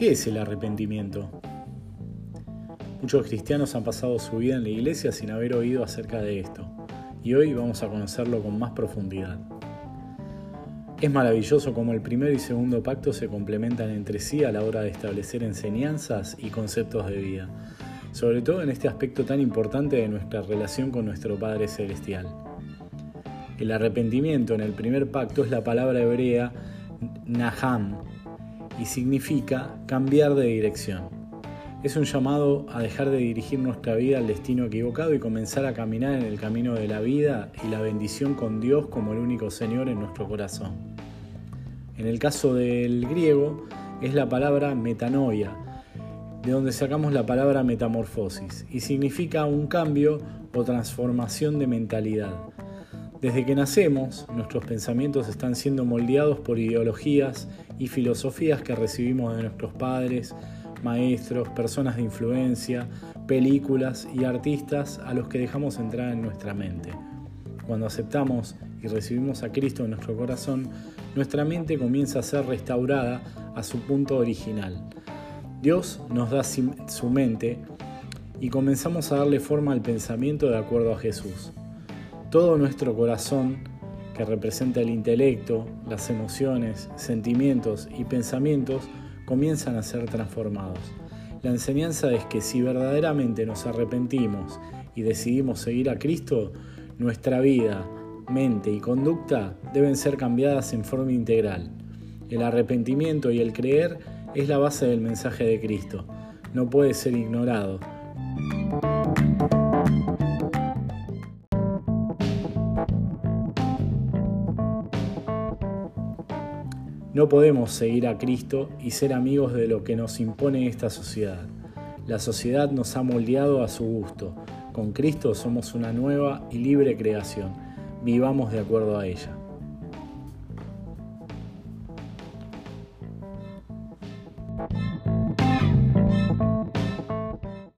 ¿Qué es el arrepentimiento? Muchos cristianos han pasado su vida en la iglesia sin haber oído acerca de esto, y hoy vamos a conocerlo con más profundidad. Es maravilloso cómo el primero y segundo pacto se complementan entre sí a la hora de establecer enseñanzas y conceptos de vida, sobre todo en este aspecto tan importante de nuestra relación con nuestro Padre Celestial. El arrepentimiento en el primer pacto es la palabra hebrea naham, y significa cambiar de dirección. Es un llamado a dejar de dirigir nuestra vida al destino equivocado y comenzar a caminar en el camino de la vida y la bendición con Dios como el único Señor en nuestro corazón. En el caso del griego es la palabra metanoia, de donde sacamos la palabra metamorfosis, y significa un cambio o transformación de mentalidad. Desde que nacemos, nuestros pensamientos están siendo moldeados por ideologías y filosofías que recibimos de nuestros padres, maestros, personas de influencia, películas y artistas a los que dejamos entrar en nuestra mente. Cuando aceptamos y recibimos a Cristo en nuestro corazón, nuestra mente comienza a ser restaurada a su punto original. Dios nos da su mente y comenzamos a darle forma al pensamiento de acuerdo a Jesús. Todo nuestro corazón que representa el intelecto, las emociones, sentimientos y pensamientos, comienzan a ser transformados. La enseñanza es que si verdaderamente nos arrepentimos y decidimos seguir a Cristo, nuestra vida, mente y conducta deben ser cambiadas en forma integral. El arrepentimiento y el creer es la base del mensaje de Cristo. No puede ser ignorado No podemos seguir a Cristo y ser amigos de lo que nos impone esta sociedad. La sociedad nos ha moldeado a su gusto. Con Cristo somos una nueva y libre creación. Vivamos de acuerdo a ella.